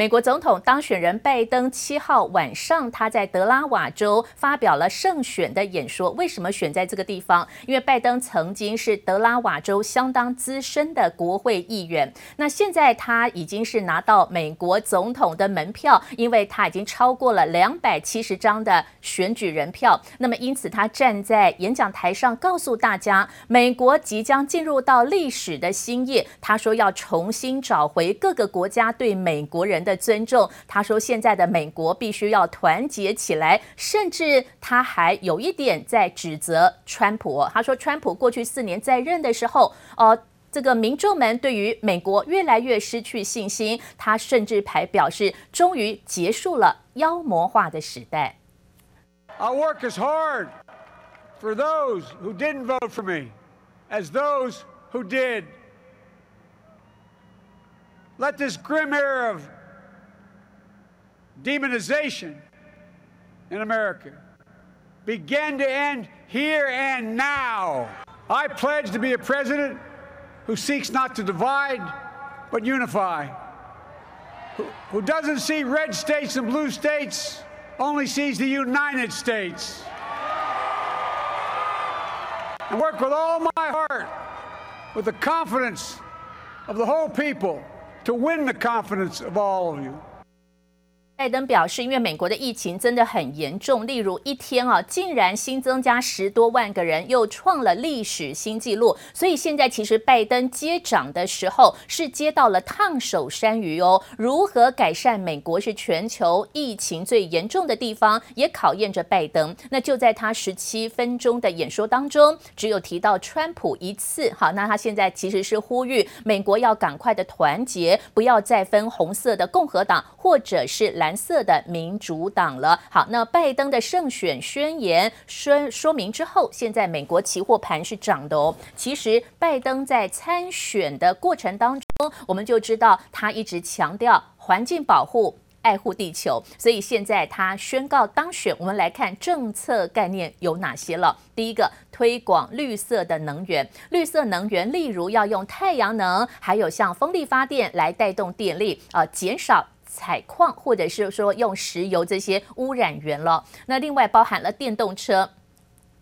美国总统当选人拜登七号晚上，他在德拉瓦州发表了胜选的演说。为什么选在这个地方？因为拜登曾经是德拉瓦州相当资深的国会议员。那现在他已经是拿到美国总统的门票，因为他已经超过了两百七十张的选举人票。那么因此，他站在演讲台上告诉大家，美国即将进入到历史的新页。他说要重新找回各个国家对美国人的的尊重，他说现在的美国必须要团结起来，甚至他还有一点在指责川普。他说川普过去四年在任的时候，呃，这个民众们对于美国越来越失去信心。他甚至还表示，终于结束了妖魔化的时代。I work as hard for those who didn't vote for me as those who did. Let this grim era of demonization in America begin to end here and now. I pledge to be a president who seeks not to divide, but unify, who, who doesn't see red states and blue states, only sees the United States. And work with all my heart, with the confidence of the whole people, to win the confidence of all of you. 拜登表示，因为美国的疫情真的很严重，例如一天啊，竟然新增加十多万个人，又创了历史新纪录。所以现在其实拜登接掌的时候是接到了烫手山芋哦。如何改善美国是全球疫情最严重的地方，也考验着拜登。那就在他十七分钟的演说当中，只有提到川普一次。好，那他现在其实是呼吁美国要赶快的团结，不要再分红色的共和党或者是蓝。蓝色的民主党了。好，那拜登的胜选宣言说说明之后，现在美国期货盘是涨的哦。其实拜登在参选的过程当中，我们就知道他一直强调环境保护、爱护地球，所以现在他宣告当选。我们来看政策概念有哪些了。第一个，推广绿色的能源，绿色能源例如要用太阳能，还有像风力发电来带动电力，呃，减少。采矿或者是说用石油这些污染源了，那另外包含了电动车。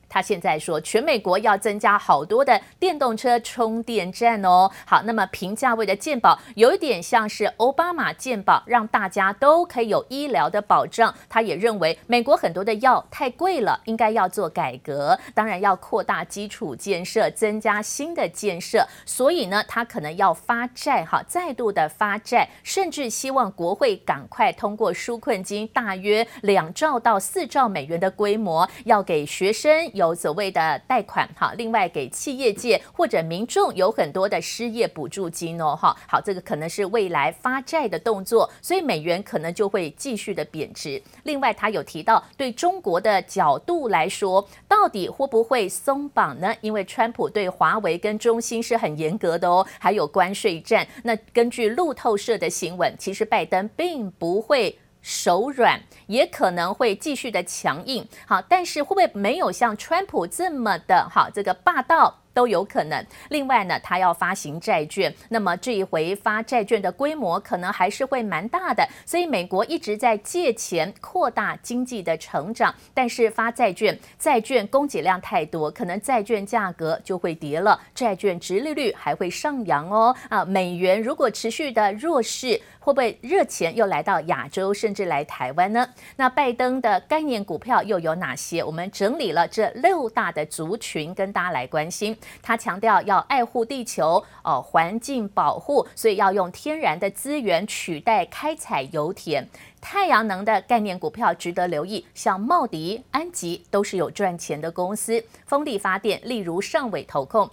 他现在说，全美国要增加好多的电动车充电站哦。好，那么平价位的健保有一点像是奥巴马健保，让大家都可以有医疗的保障。他也认为美国很多的药太贵了，应该要做改革，当然要扩大基础建设，增加新的建设。所以呢，他可能要发债，哈，再度的发债，甚至希望国会赶快通过纾困金，大约两兆到四兆美元的规模，要给学生。有所谓的贷款哈，另外给企业界或者民众有很多的失业补助金哦哈，好，这个可能是未来发债的动作，所以美元可能就会继续的贬值。另外，他有提到对中国的角度来说，到底会不会松绑呢？因为川普对华为跟中兴是很严格的哦，还有关税战。那根据路透社的新闻，其实拜登并不会。手软也可能会继续的强硬，好，但是会不会没有像川普这么的好这个霸道？都有可能。另外呢，他要发行债券，那么这一回发债券的规模可能还是会蛮大的。所以美国一直在借钱扩大经济的成长，但是发债券，债券供给量太多，可能债券价格就会跌了，债券殖利率还会上扬哦。啊，美元如果持续的弱势，会不会热钱又来到亚洲，甚至来台湾呢？那拜登的概念股票又有哪些？我们整理了这六大的族群，跟大家来关心。他强调要爱护地球，哦，环境保护，所以要用天然的资源取代开采油田。太阳能的概念股票值得留意，像茂迪、安吉都是有赚钱的公司。风力发电，例如上尾投控。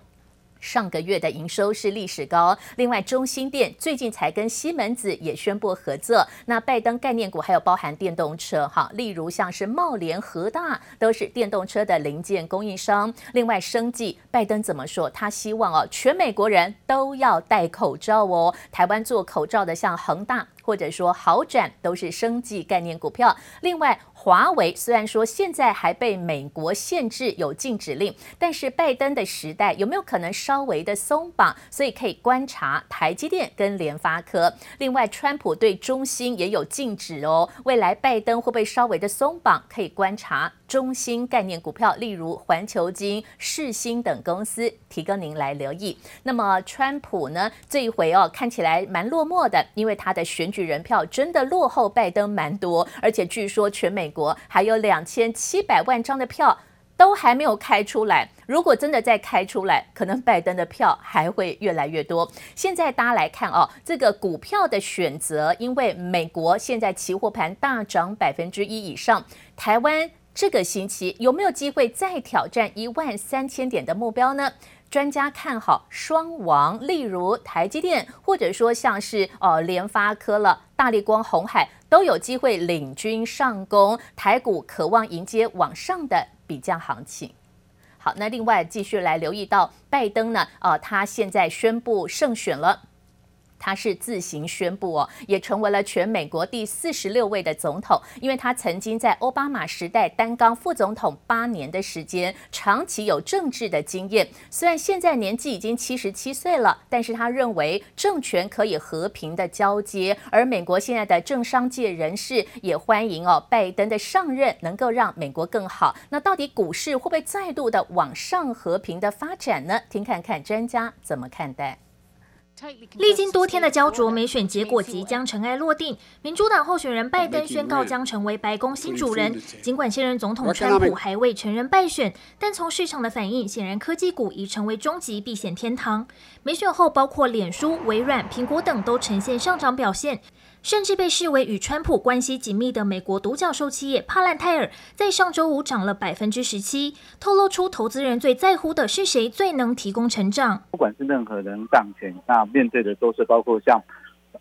上个月的营收是历史高，另外中兴电最近才跟西门子也宣布合作。那拜登概念股还有包含电动车，哈，例如像是茂联、和大都是电动车的零件供应商。另外生技，拜登怎么说？他希望哦，全美国人都要戴口罩哦。台湾做口罩的像恒大。或者说好转都是生技概念股票。另外，华为虽然说现在还被美国限制有禁止令，但是拜登的时代有没有可能稍微的松绑？所以可以观察台积电跟联发科。另外，川普对中芯也有禁止哦，未来拜登会不会稍微的松绑？可以观察中芯概念股票，例如环球金、世芯等公司，提供您来留意。那么，川普呢这一回哦看起来蛮落寞的，因为他的选举人票真的落后拜登蛮多，而且据说全美国还有两千七百万张的票都还没有开出来。如果真的再开出来，可能拜登的票还会越来越多。现在大家来看哦，这个股票的选择，因为美国现在期货盘大涨百分之一以上，台湾这个星期有没有机会再挑战一万三千点的目标呢？专家看好双王，例如台积电，或者说像是呃联发科了、大力光、红海都有机会领军上攻，台股渴望迎接往上的比较行情。好，那另外继续来留意到拜登呢，呃，他现在宣布胜选了。他是自行宣布哦，也成为了全美国第四十六位的总统，因为他曾经在奥巴马时代担纲副总统八年的时间，长期有政治的经验。虽然现在年纪已经七十七岁了，但是他认为政权可以和平的交接，而美国现在的政商界人士也欢迎哦拜登的上任，能够让美国更好。那到底股市会不会再度的往上和平的发展呢？听看看专家怎么看待。历经多天的焦灼，美选结果即将尘埃落定。民主党候选人拜登宣告将成为白宫新主人。尽管现任总统川普还未承认败选，但从市场的反应，显然科技股已成为终极避险天堂。美选后，包括脸书、微软、苹果等都呈现上涨表现。甚至被视为与川普关系紧密的美国独角兽企业帕兰泰尔，在上周五涨了百分之十七，透露出投资人最在乎的是谁最能提供成长。不管是任何人当选，那面对的都是包括像。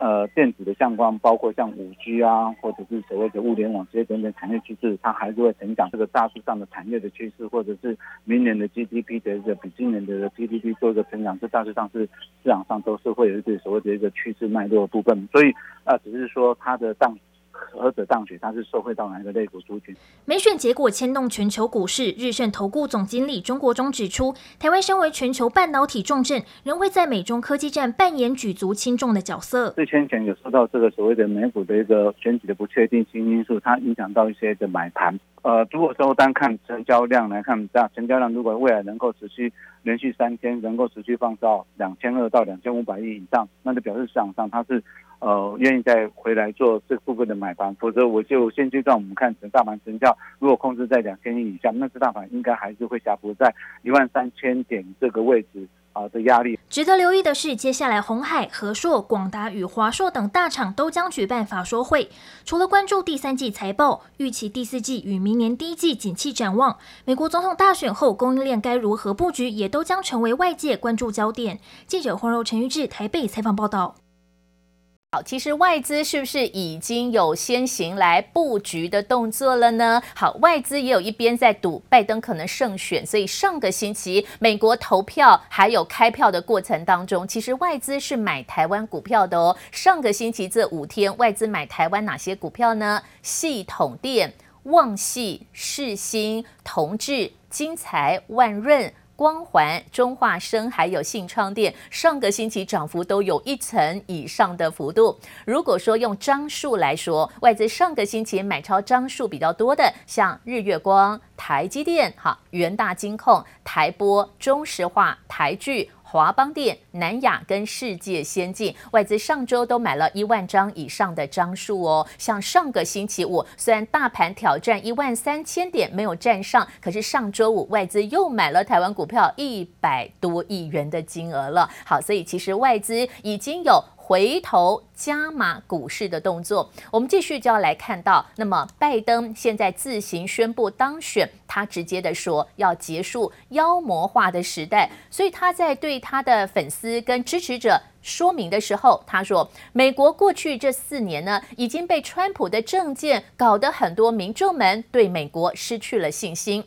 呃，电子的相关，包括像五 G 啊，或者是所谓的物联网这些等等产业趋势，它还是会成长。这个大数上的产业的趋势，或者是明年的 GDP 的一个比今年的 GDP 做一个成长，这大致上是市场上都是会有一个所谓的一个趋势脉络的部分。所以啊、只是说它的当。何者当选，它是受惠到哪一个类股族群？美选结果牵动全球股市，日盛投顾总经理中国中指出，台湾身为全球半导体重镇，仍会在美中科技战扮演举足轻重的角色。最先前有受到这个所谓的美股的一个选举的不确定性因素，它影响到一些的买盘。呃，如果说单看成交量来看，这样成交量如果未来能够持续连续三天能够持续放到两千二到两千五百亿以上，那就表示市场上它是。呃，愿意再回来做这部分的买房，否则我就现阶段我们看整大盘成交，如果控制在两千亿以下，那这大盘应该还是会下浮在一万三千点这个位置啊的压力。值得留意的是，接下来红海、和硕、广达与华硕等大厂都将举办法说会，除了关注第三季财报，预期第四季与明年第一季景气展望，美国总统大选后供应链该如何布局，也都将成为外界关注焦点。记者黄柔、陈玉志台北采访报道。好，其实外资是不是已经有先行来布局的动作了呢？好，外资也有一边在赌拜登可能胜选，所以上个星期美国投票还有开票的过程当中，其实外资是买台湾股票的哦。上个星期这五天，外资买台湾哪些股票呢？系统电、旺系、世新、同志、金财、万润。光环、中化生还有信创电，上个星期涨幅都有一成以上的幅度。如果说用张数来说，外资上个星期买超张数比较多的，像日月光、台积电、哈元大金控、台玻、中石化、台聚。华邦电、南亚跟世界先进外资上周都买了一万张以上的张数哦。像上个星期五，虽然大盘挑战一万三千点没有站上，可是上周五外资又买了台湾股票一百多亿元的金额了。好，所以其实外资已经有。回头加码股市的动作，我们继续就要来看到，那么拜登现在自行宣布当选，他直接的说要结束妖魔化的时代，所以他在对他的粉丝跟支持者说明的时候，他说，美国过去这四年呢，已经被川普的政见搞得很多民众们对美国失去了信心，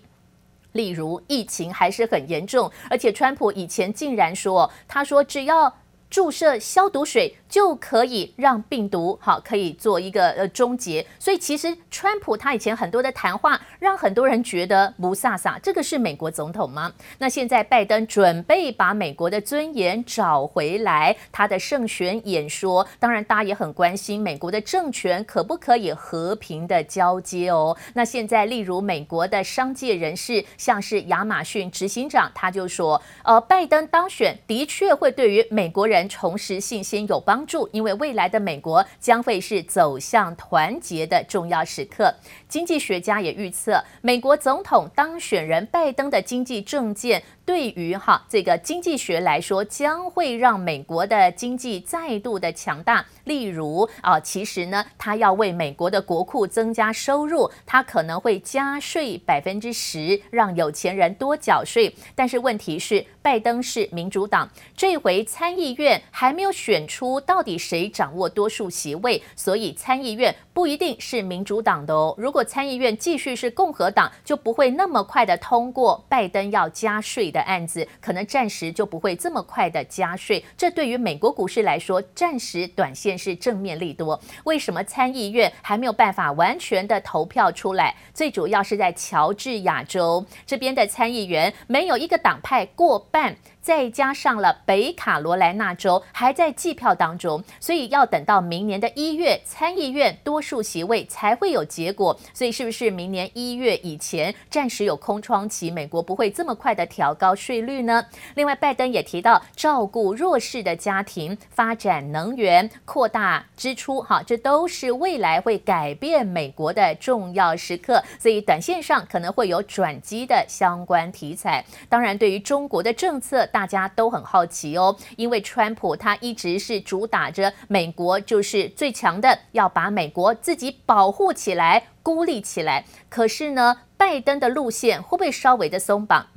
例如疫情还是很严重，而且川普以前竟然说，他说只要。注射消毒水就可以让病毒好可以做一个呃终结，所以其实川普他以前很多的谈话让很多人觉得不飒飒，这个是美国总统吗？那现在拜登准备把美国的尊严找回来，他的胜选演说，当然大家也很关心美国的政权可不可以和平的交接哦。那现在例如美国的商界人士，像是亚马逊执行长，他就说，呃，拜登当选的确会对于美国人。重拾信心有帮助，因为未来的美国将会是走向团结的重要时刻。经济学家也预测，美国总统当选人拜登的经济政见。对于哈这个经济学来说，将会让美国的经济再度的强大。例如啊，其实呢，他要为美国的国库增加收入，他可能会加税百分之十，让有钱人多缴税。但是问题是，拜登是民主党，这回参议院还没有选出到底谁掌握多数席位，所以参议院不一定是民主党的哦。如果参议院继续是共和党，就不会那么快的通过拜登要加税的。案子可能暂时就不会这么快的加税，这对于美国股市来说，暂时短线是正面利多。为什么参议院还没有办法完全的投票出来？最主要是在乔治亚州这边的参议员没有一个党派过半。再加上了北卡罗来纳州还在计票当中，所以要等到明年的一月参议院多数席位才会有结果。所以是不是明年一月以前暂时有空窗期，美国不会这么快的调高税率呢？另外，拜登也提到照顾弱势的家庭、发展能源、扩大支出，哈，这都是未来会改变美国的重要时刻。所以短线上可能会有转机的相关题材。当然，对于中国的政策。大家都很好奇哦，因为川普他一直是主打着美国就是最强的，要把美国自己保护起来、孤立起来。可是呢，拜登的路线会不会稍微的松绑？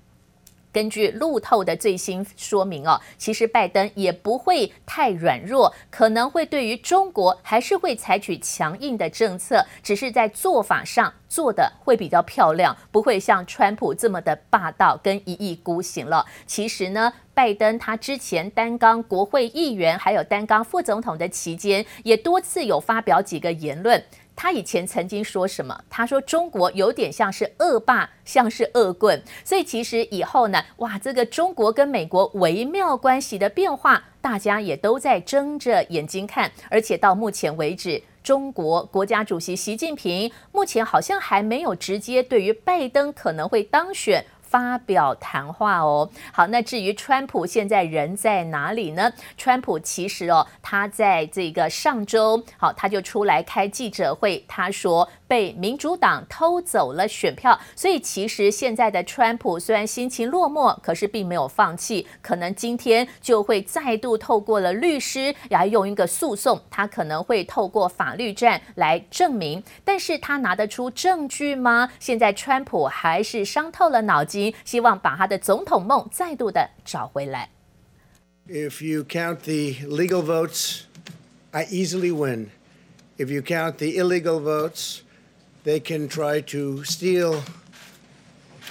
根据路透的最新说明哦，其实拜登也不会太软弱，可能会对于中国还是会采取强硬的政策，只是在做法上做的会比较漂亮，不会像川普这么的霸道跟一意孤行了。其实呢，拜登他之前担纲国会议员，还有担纲副总统的期间，也多次有发表几个言论。他以前曾经说什么？他说中国有点像是恶霸，像是恶棍。所以其实以后呢，哇，这个中国跟美国微妙关系的变化，大家也都在睁着眼睛看。而且到目前为止，中国国家主席习近平目前好像还没有直接对于拜登可能会当选。发表谈话哦，好，那至于川普现在人在哪里呢？川普其实哦，他在这个上周，好，他就出来开记者会，他说被民主党偷走了选票，所以其实现在的川普虽然心情落寞，可是并没有放弃，可能今天就会再度透过了律师来用一个诉讼，他可能会透过法律战来证明，但是他拿得出证据吗？现在川普还是伤透了脑筋。希望把他的总统梦再度的找回来。If you count the legal votes, I easily win. If you count the illegal votes, they can try to steal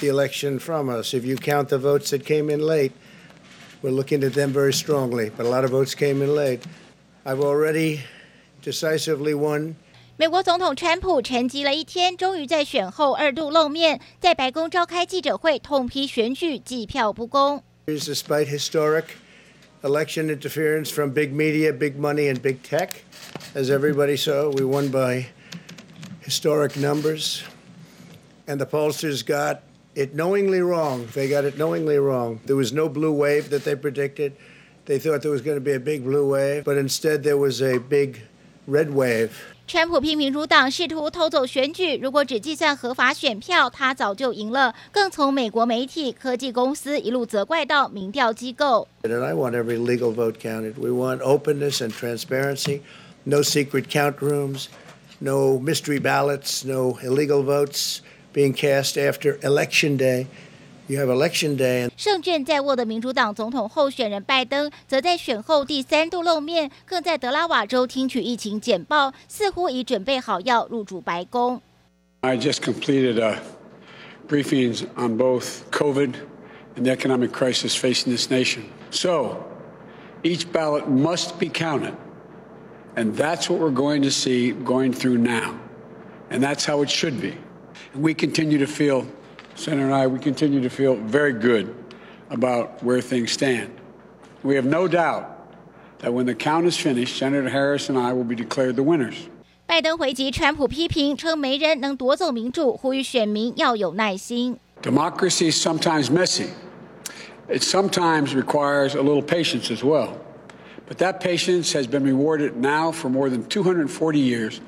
the election from us. If you count the votes that came in late, we're looking at them very strongly. But a lot of votes came in late. I've already decisively won. 美国总统川普沉寂了一天，终于在选后二度露面，在白宫召开记者会，痛批选举计票不公。Despite historic election interference from big media, big money, and big tech, as everybody saw, we won by historic numbers. And the pollsters got it knowingly wrong. They got it knowingly wrong. There was no blue wave that they predicted. They thought there was going to be a big blue wave, but instead there was a big red wave. 川普批民主党试图偷走选举，如果只计算合法选票，他早就赢了。更从美国媒体、科技公司一路责怪到民调机构。And I want every legal vote counted. We want openness and transparency. No secret count rooms. No mystery ballots. No illegal votes being cast after election day. You have election day. 胜券在握的民主党总统候选人拜登，则在选后第三度露面，更在德拉瓦州听取疫情简报，似乎已准备好要入主白宫。I just completed a briefings on both COVID and the economic crisis facing this nation. So, Each ballot must be counted. And that's what we're going to see going through now. And that's how it should be. And we continue to feel, Senator and I, we continue to feel very good about where things stand. We have no doubt that when the count is finished, Senator Harris and I will be declared the winners. 拜登回击川普批评，称没人能夺走民主，呼吁选民要有耐心。Democracy is sometimes messy. It sometimes requires a little patience as well. But that patience has been rewarded now for more than 240 years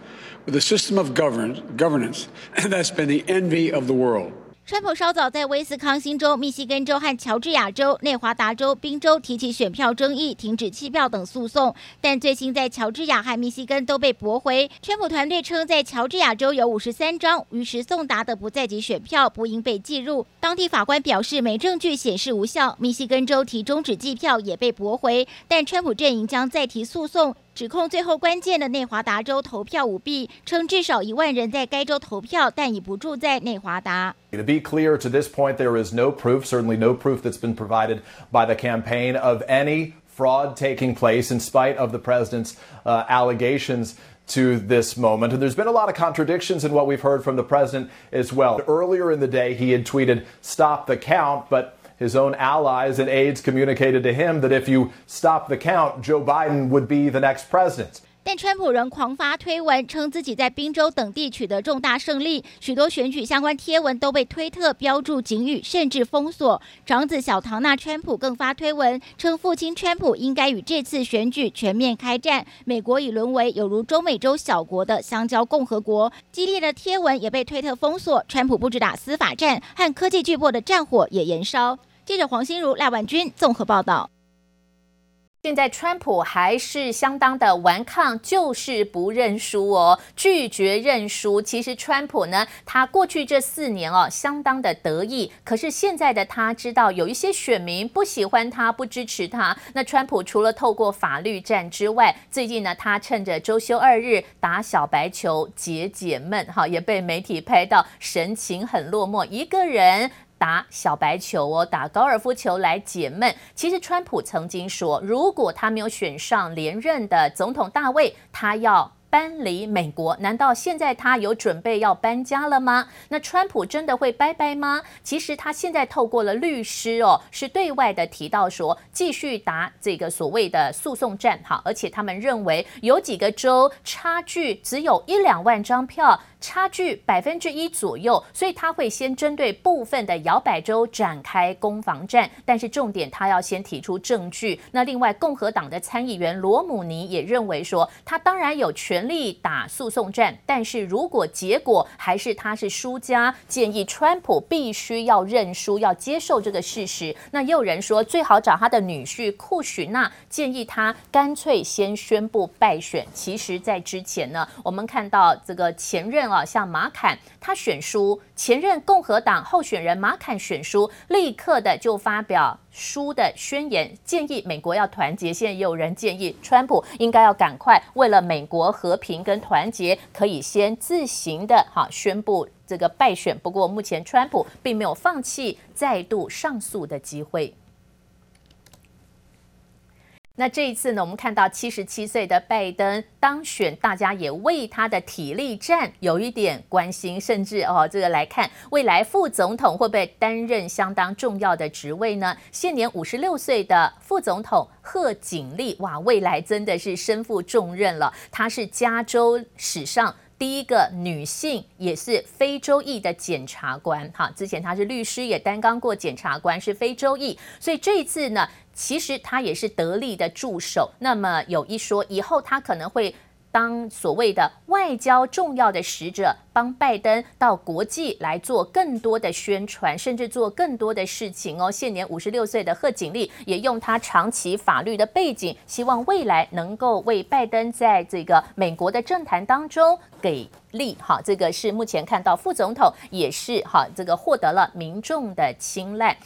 with a system of govern governance that's been the envy of the world. 川普稍早在威斯康星州、密西根州和乔治亚州、内华达州、宾州提起选票争议、停止弃票等诉讼，但最新在乔治亚和密西根都被驳回。川普团队称，在乔治亚州有五十三张于时送达的不在籍选票不应被计入，当地法官表示没证据显示无效。密西根州提终止计票也被驳回，但川普阵营将再提诉讼。指控最后关键的内华达州投票舞弊，称至少一万人在该州投票，但已不住在内华达。To be clear, to this point, there is no proof, certainly no proof that's been provided by the campaign of any fraud taking place in spite of the president's uh, allegations to this moment. And there's been a lot of contradictions in what we've heard from the president as well. Earlier in the day, he had tweeted, stop the count, but his own allies and aides communicated to him that if you stop the count, Joe Biden would be the next president. 但川普仍狂发推文，称自己在宾州等地取得重大胜利，许多选举相关贴文都被推特标注警语，甚至封锁。长子小唐纳川普更发推文，称父亲川普应该与这次选举全面开战，美国已沦为有如中美洲小国的香蕉共和国。激烈的贴文也被推特封锁。川普不止打司法战，和科技巨擘的战火也燃烧。记者黄心如、赖婉君综合报道。现在川普还是相当的顽抗，就是不认输哦，拒绝认输。其实川普呢，他过去这四年哦，相当的得意。可是现在的他知道有一些选民不喜欢他，不支持他。那川普除了透过法律战之外，最近呢，他趁着周休二日打小白球解解闷，哈，也被媒体拍到神情很落寞，一个人。打小白球哦，打高尔夫球来解闷。其实川普曾经说，如果他没有选上连任的总统大卫，他要。搬离美国，难道现在他有准备要搬家了吗？那川普真的会拜拜吗？其实他现在透过了律师哦，是对外的提到说，继续打这个所谓的诉讼战哈，而且他们认为有几个州差距只有一两万张票，差距百分之一左右，所以他会先针对部分的摇摆州展开攻防战，但是重点他要先提出证据。那另外共和党的参议员罗姆尼也认为说，他当然有权。力打诉讼战，但是如果结果还是他是输家，建议川普必须要认输，要接受这个事实。那也有人说，最好找他的女婿库许纳，建议他干脆先宣布败选。其实，在之前呢，我们看到这个前任啊，像马坎，他选输，前任共和党候选人马坎选输，立刻的就发表。输的宣言建议美国要团结，现在也有人建议川普应该要赶快为了美国和平跟团结，可以先自行的哈宣布这个败选。不过目前川普并没有放弃再度上诉的机会。那这一次呢，我们看到七十七岁的拜登当选，大家也为他的体力战有一点关心，甚至哦，这个来看未来副总统会不会担任相当重要的职位呢？现年五十六岁的副总统贺锦丽，哇，未来真的是身负重任了。她是加州史上第一个女性，也是非洲裔的检察官。哈，之前她是律师，也担当过检察官，是非洲裔，所以这一次呢。其实他也是得力的助手，那么有一说，以后他可能会当所谓的外交重要的使者。帮拜登到国际来做更多的宣传，甚至做更多的事情哦。现年五十六岁的贺锦丽也用他长期法律的背景，希望未来能够为拜登在这个美国的政坛当中给力。好，这个是目前看到副总统也是好，这个获得了民众的青睐。